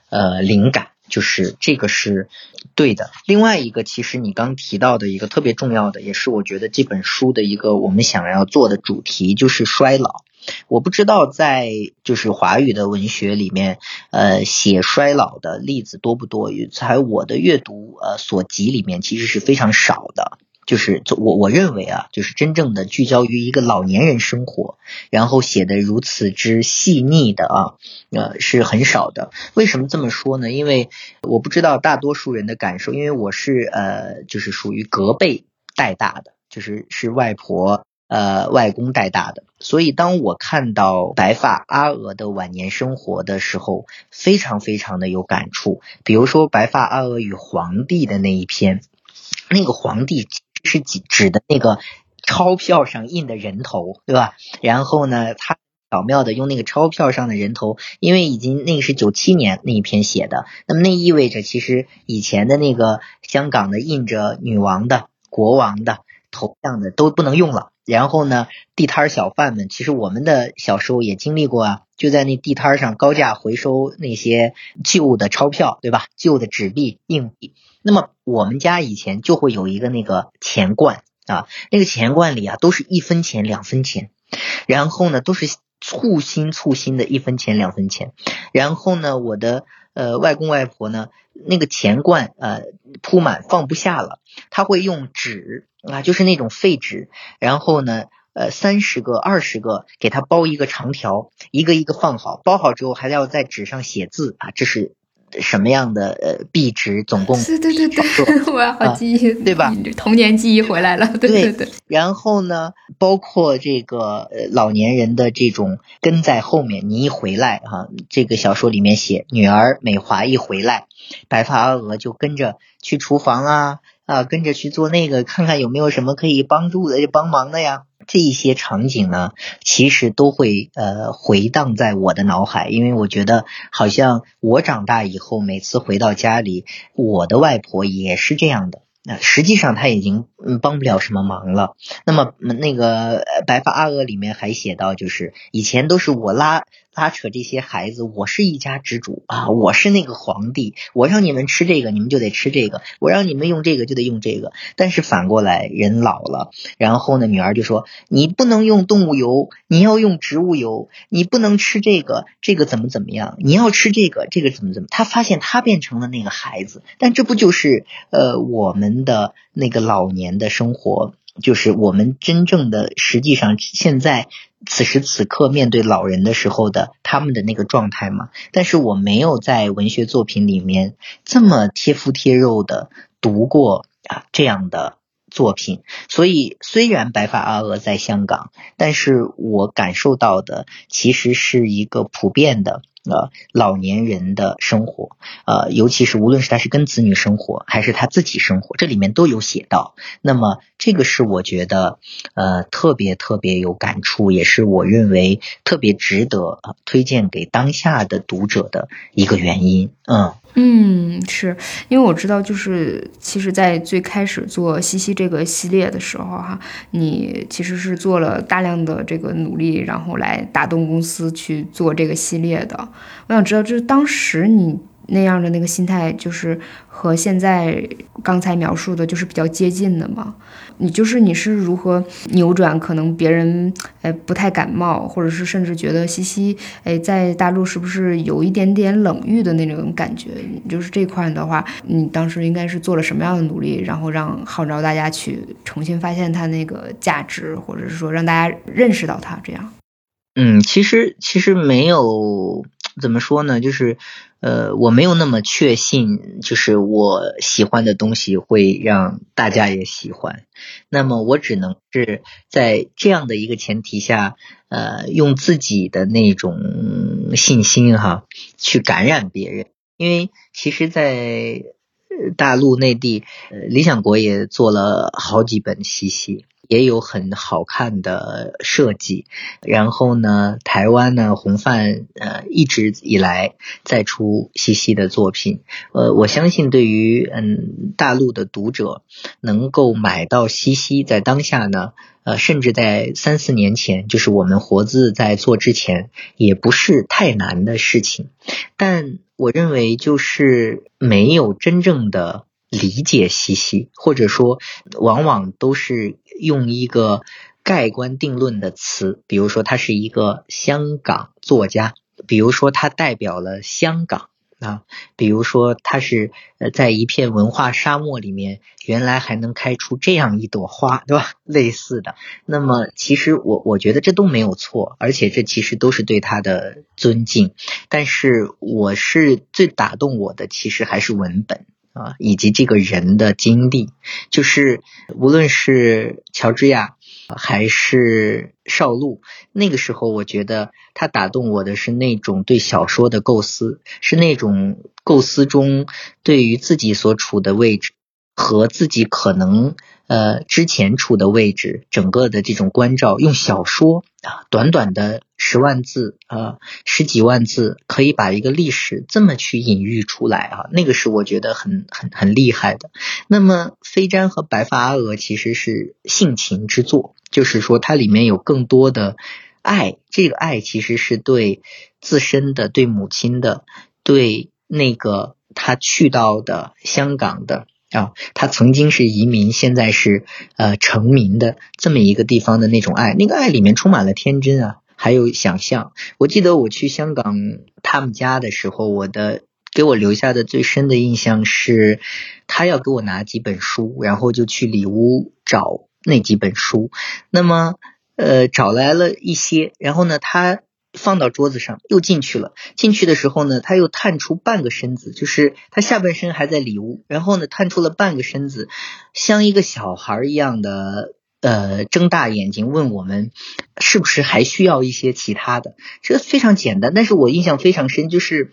呃灵感。就是这个是对的。另外一个，其实你刚提到的一个特别重要的，也是我觉得这本书的一个我们想要做的主题，就是衰老。我不知道在就是华语的文学里面，呃，写衰老的例子多不多？在我的阅读呃所及里面，其实是非常少的。就是我我认为啊，就是真正的聚焦于一个老年人生活，然后写的如此之细腻的啊，呃是很少的。为什么这么说呢？因为我不知道大多数人的感受，因为我是呃就是属于隔辈带大的，就是是外婆呃外公带大的，所以当我看到白发阿娥的晚年生活的时候，非常非常的有感触。比如说白发阿娥与皇帝的那一篇，那个皇帝。是指指的那个钞票上印的人头，对吧？然后呢，他巧妙的用那个钞票上的人头，因为已经那个是九七年那一篇写的，那么那意味着其实以前的那个香港的印着女王的、国王的头像的都不能用了。然后呢，地摊小贩们，其实我们的小时候也经历过啊，就在那地摊上高价回收那些旧的钞票，对吧？旧的纸币、硬币。那么我们家以前就会有一个那个钱罐啊，那个钱罐里啊都是一分钱、两分钱，然后呢都是簇新簇新的一分钱、两分钱。然后呢，我的呃外公外婆呢，那个钱罐呃铺满放不下了，他会用纸。啊，就是那种废纸，然后呢，呃，三十个、二十个，给它包一个长条，一个一个放好，包好之后还要在纸上写字啊，这是什么样的呃币值？总共对对对对，我要好记忆，对吧？童年记忆回来了，对对对。然后呢，包括这个呃老年人的这种跟在后面，你一回来哈，这个小说里面写，女儿美华一回来，白发阿娥就跟着去厨房啊。啊，跟着去做那个，看看有没有什么可以帮助的、帮忙的呀。这一些场景呢，其实都会呃回荡在我的脑海，因为我觉得好像我长大以后，每次回到家里，我的外婆也是这样的。那实际上他已经嗯帮不了什么忙了。那么那个白发阿娥里面还写到，就是以前都是我拉拉扯这些孩子，我是一家之主啊，我是那个皇帝，我让你们吃这个，你们就得吃这个；我让你们用这个，就得用这个。但是反过来，人老了，然后呢，女儿就说：“你不能用动物油，你要用植物油；你不能吃这个，这个怎么怎么样？你要吃这个，这个怎么怎么？”他发现他变成了那个孩子，但这不就是呃我们？的那个老年的生活，就是我们真正的实际上现在此时此刻面对老人的时候的他们的那个状态嘛。但是我没有在文学作品里面这么贴肤贴肉的读过啊这样的作品，所以虽然白发阿娥在香港，但是我感受到的其实是一个普遍的。呃，老年人的生活，呃，尤其是无论是他是跟子女生活，还是他自己生活，这里面都有写到。那么，这个是我觉得呃特别特别有感触，也是我认为特别值得推荐给当下的读者的一个原因。嗯。嗯，是因为我知道，就是其实，在最开始做西西这个系列的时候，哈，你其实是做了大量的这个努力，然后来打动公司去做这个系列的。我想知道，就是当时你。那样的那个心态，就是和现在刚才描述的，就是比较接近的嘛。你就是你是如何扭转？可能别人哎不太感冒，或者是甚至觉得西西哎在大陆是不是有一点点冷遇的那种感觉？就是这块的话，你当时应该是做了什么样的努力，然后让号召大家去重新发现它那个价值，或者是说让大家认识到它这样？嗯，其实其实没有怎么说呢，就是。呃，我没有那么确信，就是我喜欢的东西会让大家也喜欢。那么我只能是在这样的一个前提下，呃，用自己的那种信心哈，去感染别人。因为其实，在大陆内地，呃理想国也做了好几本西西。也有很好看的设计，然后呢，台湾呢，红范呃一直以来在出西西的作品，呃，我相信对于嗯大陆的读者能够买到西西，在当下呢，呃，甚至在三四年前，就是我们活字在做之前，也不是太难的事情，但我认为就是没有真正的。理解西西，或者说，往往都是用一个盖棺定论的词，比如说他是一个香港作家，比如说他代表了香港啊，比如说他是呃在一片文化沙漠里面，原来还能开出这样一朵花，对吧？类似的，那么其实我我觉得这都没有错，而且这其实都是对他的尊敬。但是我是最打动我的，其实还是文本。啊，以及这个人的经历，就是无论是乔治亚还是少露，那个时候我觉得他打动我的是那种对小说的构思，是那种构思中对于自己所处的位置和自己可能呃之前处的位置整个的这种关照，用小说啊短短的。十万字啊，十几万字，可以把一个历史这么去隐喻出来啊，那个是我觉得很很很厉害的。那么飞毡和白发阿娥其实是性情之作，就是说它里面有更多的爱，这个爱其实是对自身的、对母亲的、对那个他去到的香港的。啊，他曾经是移民，现在是呃成名的这么一个地方的那种爱，那个爱里面充满了天真啊，还有想象。我记得我去香港他们家的时候，我的给我留下的最深的印象是，他要给我拿几本书，然后就去里屋找那几本书。那么呃找来了一些，然后呢他。放到桌子上，又进去了。进去的时候呢，他又探出半个身子，就是他下半身还在里屋，然后呢，探出了半个身子，像一个小孩一样的，呃，睁大眼睛问我们，是不是还需要一些其他的？这个非常简单，但是我印象非常深，就是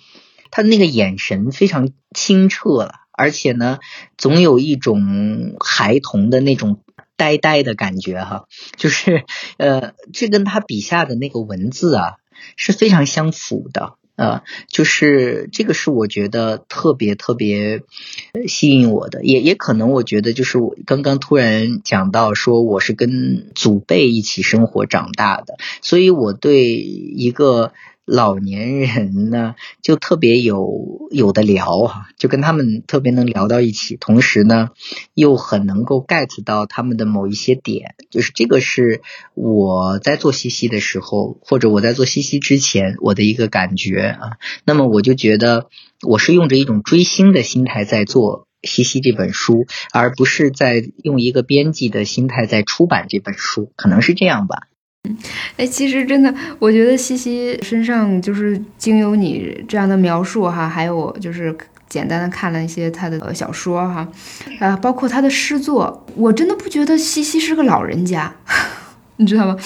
他的那个眼神非常清澈了，而且呢，总有一种孩童的那种。呆呆的感觉哈，就是呃，这跟他笔下的那个文字啊是非常相符的呃，就是这个是我觉得特别特别吸引我的，也也可能我觉得就是我刚刚突然讲到说我是跟祖辈一起生活长大的，所以我对一个。老年人呢，就特别有有的聊哈，就跟他们特别能聊到一起，同时呢，又很能够 get 到他们的某一些点，就是这个是我在做西西的时候，或者我在做西西之前我的一个感觉啊。那么我就觉得我是用着一种追星的心态在做西西这本书，而不是在用一个编辑的心态在出版这本书，可能是这样吧。嗯，哎，其实真的，我觉得西西身上就是经由你这样的描述哈，还有就是简单的看了一些他的小说哈，啊，包括他的诗作，我真的不觉得西西是个老人家，你知道吗？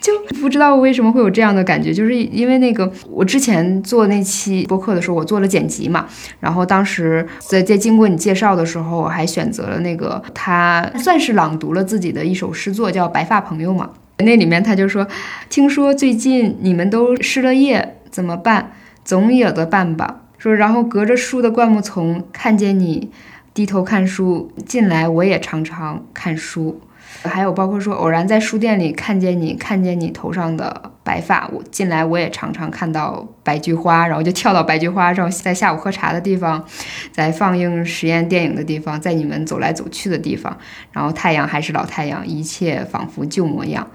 就不知道为什么会有这样的感觉，就是因为那个我之前做那期播客的时候，我做了剪辑嘛，然后当时在在经过你介绍的时候，我还选择了那个他算是朗读了自己的一首诗作，叫《白发朋友》嘛。那里面他就说：“听说最近你们都失了业，怎么办？总有的办吧。”说，然后隔着书的灌木丛看见你低头看书，进来我也常常看书。还有包括说，偶然在书店里看见你，看见你头上的白发，我近来我也常常看到白菊花，然后就跳到白菊花上，在下午喝茶的地方，在放映实验电影的地方，在你们走来走去的地方，然后太阳还是老太阳，一切仿佛旧模样。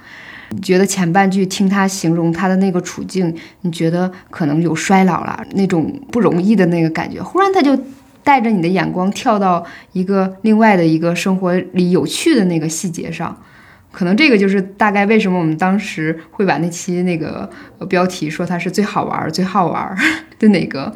觉得前半句听他形容他的那个处境，你觉得可能有衰老了那种不容易的那个感觉，忽然他就。带着你的眼光跳到一个另外的一个生活里有趣的那个细节上，可能这个就是大概为什么我们当时会把那期那个标题说它是最好玩、最好玩的那个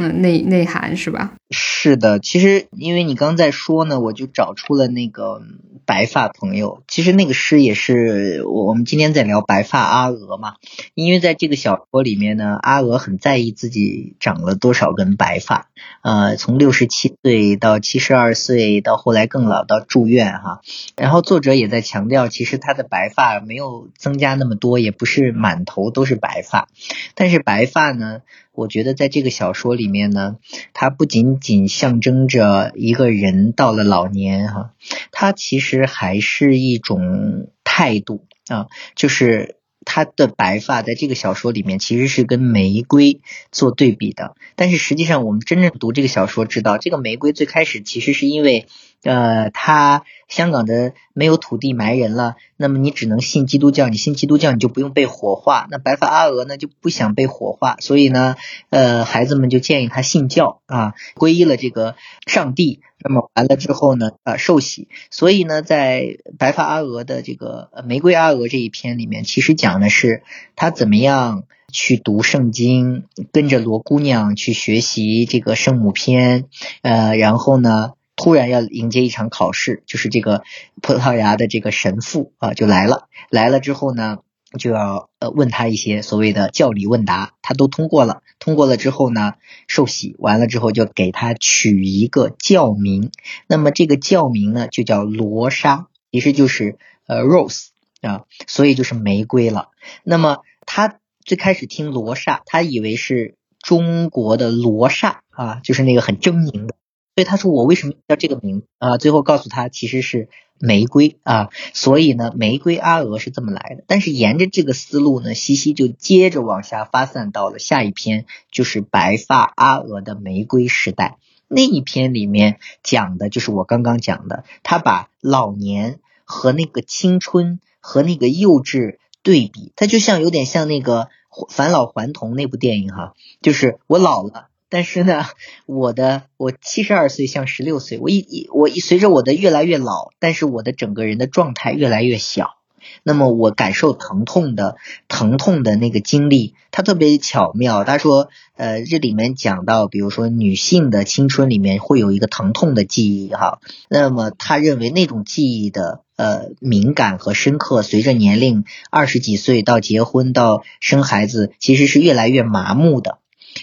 嗯内内涵是吧？是的，其实因为你刚在说呢，我就找出了那个。白发朋友，其实那个诗也是我们今天在聊白发阿娥嘛，因为在这个小说里面呢，阿娥很在意自己长了多少根白发，呃，从六十七岁到七十二岁，到后来更老到住院哈，然后作者也在强调，其实他的白发没有增加那么多，也不是满头都是白发，但是白发呢。我觉得在这个小说里面呢，它不仅仅象征着一个人到了老年哈，它其实还是一种态度啊，就是他的白发在这个小说里面其实是跟玫瑰做对比的，但是实际上我们真正读这个小说知道，这个玫瑰最开始其实是因为呃他。香港的没有土地埋人了，那么你只能信基督教。你信基督教，你就不用被火化。那白发阿娥呢，就不想被火化，所以呢，呃，孩子们就建议他信教啊，皈依了这个上帝。那么完了之后呢，呃，受洗。所以呢，在白发阿娥的这个玫瑰阿娥这一篇里面，其实讲的是他怎么样去读圣经，跟着罗姑娘去学习这个圣母篇，呃，然后呢。突然要迎接一场考试，就是这个葡萄牙的这个神父啊就来了。来了之后呢，就要呃问他一些所谓的教理问答，他都通过了。通过了之后呢，受洗完了之后就给他取一个教名。那么这个教名呢就叫罗莎，其实就是呃 rose 啊，所以就是玫瑰了。那么他最开始听罗刹，他以为是中国的罗刹啊，就是那个很狰狞的，所以他说我为什么叫这个名字啊？最后告诉他其实是玫瑰啊，所以呢，玫瑰阿娥是这么来的。但是沿着这个思路呢，西西就接着往下发散到了下一篇，就是白发阿娥的玫瑰时代。那一篇里面讲的就是我刚刚讲的，他把老年和那个青春和那个幼稚对比，他就像有点像那个返老还童那部电影哈，就是我老了，但是呢，我的我七十二岁像十六岁，我一我一随着我的越来越老，但是我的整个人的状态越来越小。那么我感受疼痛的疼痛的那个经历，他特别巧妙。他说，呃，这里面讲到，比如说女性的青春里面会有一个疼痛的记忆，哈。那么他认为那种记忆的呃敏感和深刻，随着年龄二十几岁到结婚到生孩子，其实是越来越麻木的。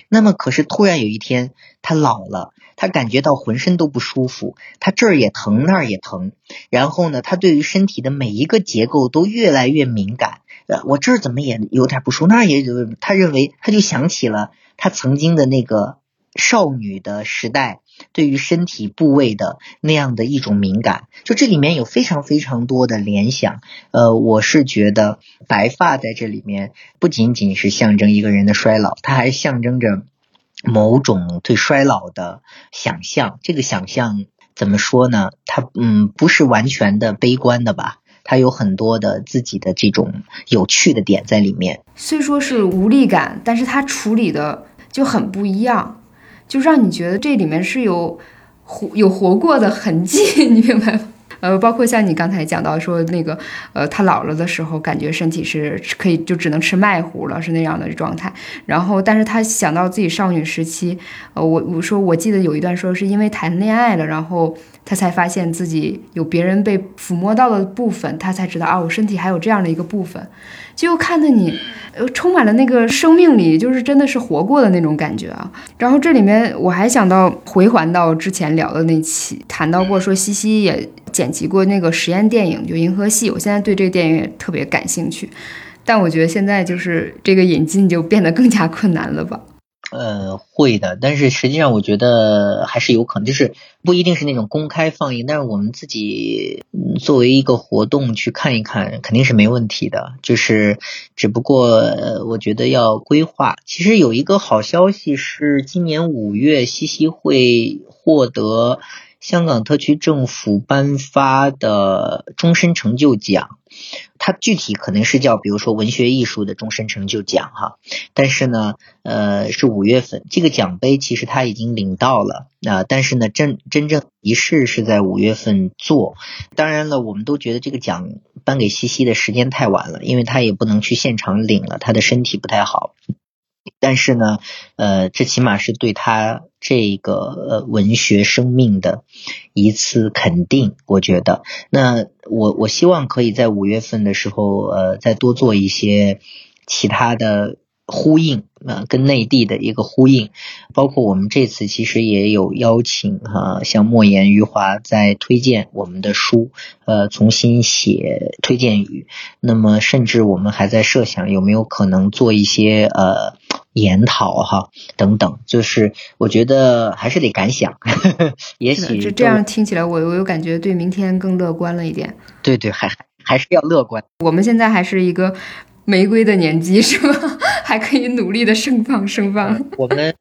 那么可是突然有一天，他老了。他感觉到浑身都不舒服，他这儿也疼，那儿也疼。然后呢，他对于身体的每一个结构都越来越敏感。呃，我这儿怎么也有点不舒服，那儿也有。他认为，他就想起了他曾经的那个少女的时代，对于身体部位的那样的一种敏感。就这里面有非常非常多的联想。呃，我是觉得白发在这里面不仅仅是象征一个人的衰老，它还象征着。某种对衰老的想象，这个想象怎么说呢？它嗯不是完全的悲观的吧？它有很多的自己的这种有趣的点在里面。虽说是无力感，但是它处理的就很不一样，就让你觉得这里面是有活有活过的痕迹，你明白吗？呃，包括像你刚才讲到说那个，呃，他老了的时候，感觉身体是可以就只能吃麦糊了，是那样的状态。然后，但是他想到自己少女时期，呃，我我说我记得有一段说是因为谈恋爱了，然后他才发现自己有别人被抚摸到的部分，他才知道啊，我身体还有这样的一个部分。就看着你，呃，充满了那个生命力，就是真的是活过的那种感觉啊。然后这里面我还想到回环到之前聊的那期，谈到过说西西也剪辑过那个实验电影，就《银河系》。我现在对这个电影也特别感兴趣，但我觉得现在就是这个引进就变得更加困难了吧。呃，会的，但是实际上我觉得还是有可能，就是不一定是那种公开放映，但是我们自己作为一个活动去看一看，肯定是没问题的。就是只不过我觉得要规划。其实有一个好消息是，今年五月西西会获得香港特区政府颁发的终身成就奖。它具体可能是叫，比如说文学艺术的终身成就奖哈，但是呢，呃，是五月份，这个奖杯其实他已经领到了那，但是呢，真真正仪式是在五月份做。当然了，我们都觉得这个奖颁给西西的时间太晚了，因为他也不能去现场领了，他的身体不太好。但是呢，呃，这起码是对他这个呃文学生命的一次肯定，我觉得。那我我希望可以在五月份的时候，呃，再多做一些其他的。呼应啊，跟内地的一个呼应，包括我们这次其实也有邀请哈，像莫言、余华在推荐我们的书，呃，重新写推荐语。那么，甚至我们还在设想有没有可能做一些呃研讨哈等等。就是我觉得还是得敢想，也许这这样听起来，我我又感觉对明天更乐观了一点。对对，还还是要乐观。我们现在还是一个。玫瑰的年纪是吧？还可以努力的盛放盛放。我们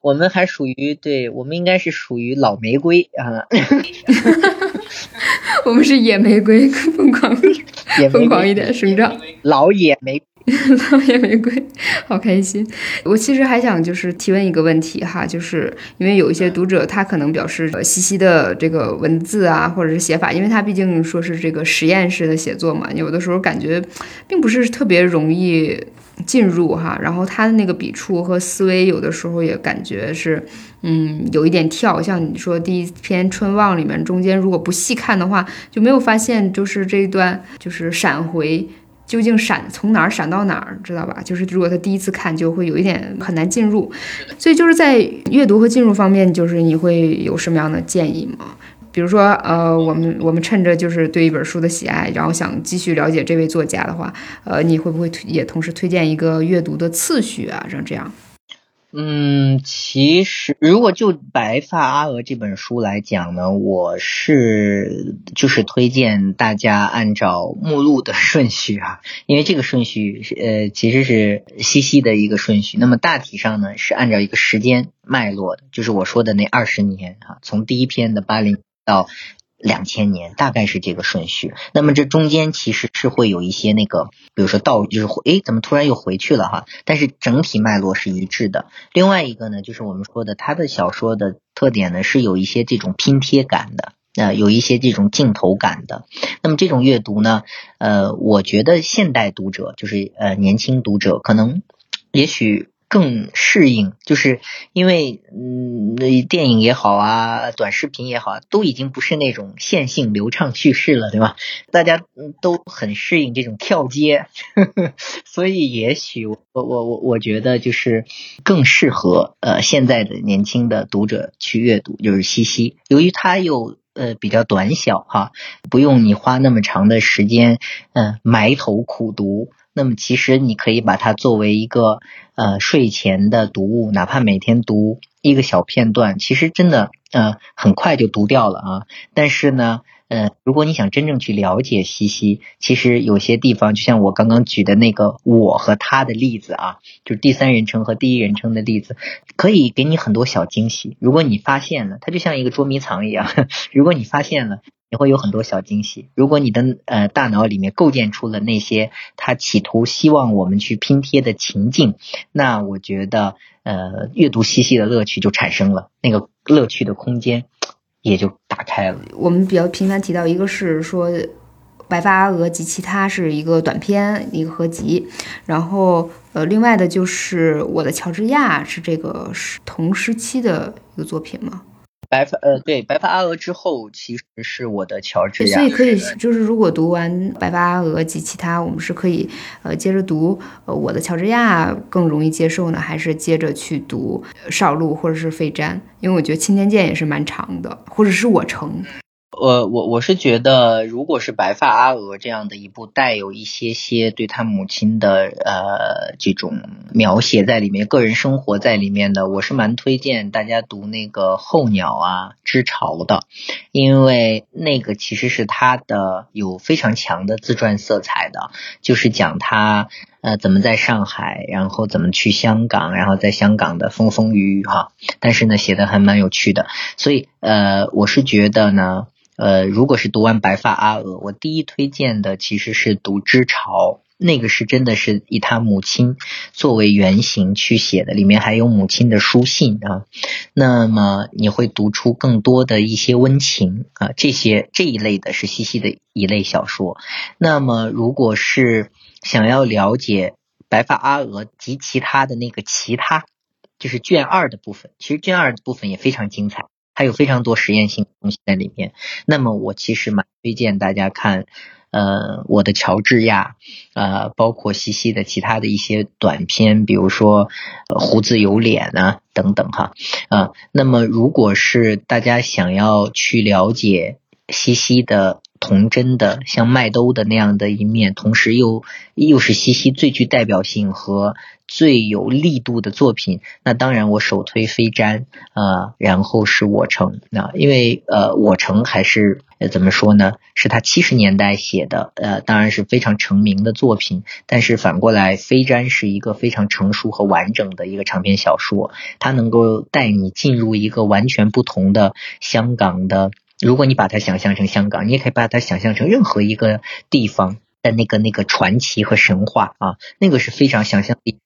我们还属于对，我们应该是属于老玫瑰啊。我们是野玫瑰，疯狂疯狂一点生长。老野玫。老野玫瑰，好开心！我其实还想就是提问一个问题哈，就是因为有一些读者他可能表示呃西西的这个文字啊，或者是写法，因为他毕竟说是这个实验室的写作嘛，有的时候感觉并不是特别容易进入哈。然后他的那个笔触和思维，有的时候也感觉是嗯有一点跳，像你说第一篇《春望》里面中间如果不细看的话，就没有发现就是这一段就是闪回。究竟闪从哪儿闪到哪儿，知道吧？就是如果他第一次看，就会有一点很难进入。所以就是在阅读和进入方面，就是你会有什么样的建议吗？比如说，呃，我们我们趁着就是对一本书的喜爱，然后想继续了解这位作家的话，呃，你会不会也同时推荐一个阅读的次序啊？像这样。嗯，其实如果就《白发阿娥》这本书来讲呢，我是就是推荐大家按照目录的顺序啊，因为这个顺序呃其实是西西的一个顺序。那么大体上呢是按照一个时间脉络的，就是我说的那二十年啊，从第一篇的八零到。两千年大概是这个顺序，那么这中间其实是会有一些那个，比如说倒就是诶，怎么突然又回去了哈？但是整体脉络是一致的。另外一个呢，就是我们说的他的小说的特点呢，是有一些这种拼贴感的，呃，有一些这种镜头感的。那么这种阅读呢，呃，我觉得现代读者就是呃年轻读者可能也许。更适应，就是因为嗯，电影也好啊，短视频也好，都已经不是那种线性流畅叙事了，对吧？大家都很适应这种跳接，所以也许我我我我觉得就是更适合呃现在的年轻的读者去阅读，就是西西，由于它又呃比较短小哈，不用你花那么长的时间嗯埋头苦读。那么其实你可以把它作为一个呃睡前的读物，哪怕每天读一个小片段，其实真的呃很快就读掉了啊。但是呢，嗯，如果你想真正去了解西西，其实有些地方就像我刚刚举的那个我和他的例子啊，就是第三人称和第一人称的例子，可以给你很多小惊喜。如果你发现了，它就像一个捉迷藏一样，如果你发现了。也会有很多小惊喜。如果你的呃大脑里面构建出了那些他企图希望我们去拼贴的情境，那我觉得呃阅读西西的乐趣就产生了，那个乐趣的空间也就打开了。我们比较频繁提到一个是说《白发阿娥及其他》是一个短片一个合集，然后呃另外的就是我的乔治亚是这个是同时期的一个作品吗？白发呃，对，白发阿娥之后其实是我的乔治亚，所以可以就是如果读完白发阿娥及其他，我们是可以呃接着读呃我的乔治亚更容易接受呢，还是接着去读少路或者是费詹？因为我觉得青天剑也是蛮长的，或者是我城。呃，我我是觉得，如果是白发阿娥这样的一部带有一些些对他母亲的呃这种描写在里面，个人生活在里面的，我是蛮推荐大家读那个候鸟啊之巢的，因为那个其实是他的有非常强的自传色彩的，就是讲他呃怎么在上海，然后怎么去香港，然后在香港的风风雨雨哈，但是呢写的还蛮有趣的，所以呃我是觉得呢。呃，如果是读完《白发阿娥》，我第一推荐的其实是读《之巢》，那个是真的是以他母亲作为原型去写的，里面还有母亲的书信啊。那么你会读出更多的一些温情啊，这些这一类的是西西的一类小说。那么如果是想要了解《白发阿娥》及其他的那个其他，就是卷二的部分，其实卷二的部分也非常精彩。还有非常多实验性东西在里面，那么我其实蛮推荐大家看，呃，我的乔治亚，呃，包括西西的其他的一些短片，比如说胡子有脸啊等等哈，啊，那么如果是大家想要去了解西西的。童真的像麦兜的那样的一面，同时又又是西西最具代表性和最有力度的作品。那当然我首推飞毡啊，然后是我城啊，因为呃我城还是怎么说呢？是他七十年代写的，呃当然是非常成名的作品。但是反过来，飞毡是一个非常成熟和完整的一个长篇小说，它能够带你进入一个完全不同的香港的。如果你把它想象成香港，你也可以把它想象成任何一个地方的那个那个传奇和神话啊，那个是非常想象力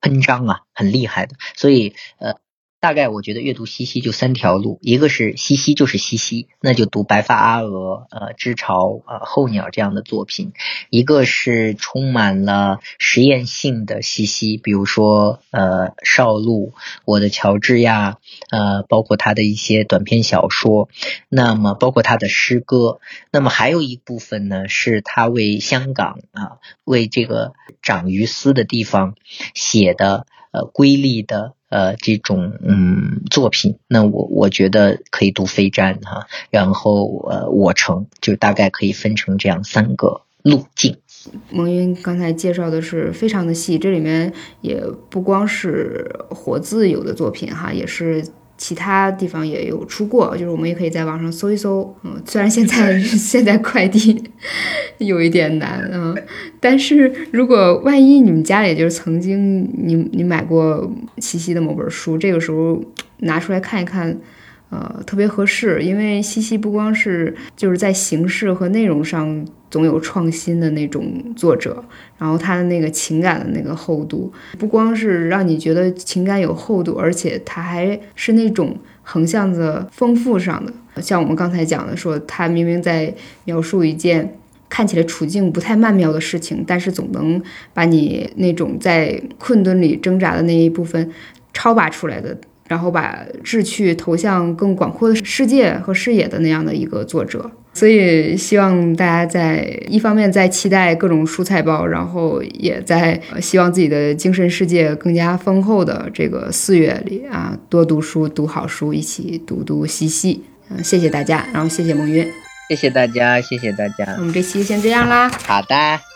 喷张啊，很厉害的。所以呃。大概我觉得阅读西西就三条路，一个是西西就是西西，那就读白发阿娥、呃之巢、呃候鸟这样的作品；一个是充满了实验性的西西，比如说呃少路、我的乔治亚，呃包括他的一些短篇小说，那么包括他的诗歌，那么还有一部分呢是他为香港啊为这个长于斯的地方写的。呃，瑰丽的呃这种嗯作品，那我我觉得可以读《非战》哈，然后呃《我成》，就大概可以分成这样三个路径。蒙云刚才介绍的是非常的细，这里面也不光是活字有的作品哈，也是。其他地方也有出过，就是我们也可以在网上搜一搜。嗯，虽然现在 现在快递 有一点难，嗯，但是如果万一你们家里就是曾经你你买过七夕的某本书，这个时候拿出来看一看。呃，特别合适，因为西西不光是就是在形式和内容上总有创新的那种作者，然后他的那个情感的那个厚度，不光是让你觉得情感有厚度，而且他还是那种横向的丰富上的。像我们刚才讲的，说他明明在描述一件看起来处境不太曼妙的事情，但是总能把你那种在困顿里挣扎的那一部分超拔出来的。然后把志趣投向更广阔的世界和视野的那样的一个作者，所以希望大家在一方面在期待各种蔬菜包，然后也在希望自己的精神世界更加丰厚的这个四月里啊，多读书，读好书，一起读读嬉戏。嗯，谢谢大家，然后谢谢梦云，谢谢大家，谢谢大家。我们这期先这样啦。好的。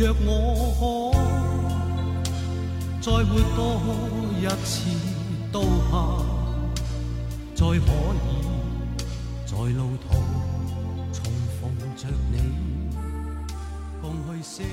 若我可再活多一次，都怕再可以在路途重逢着你，共去写。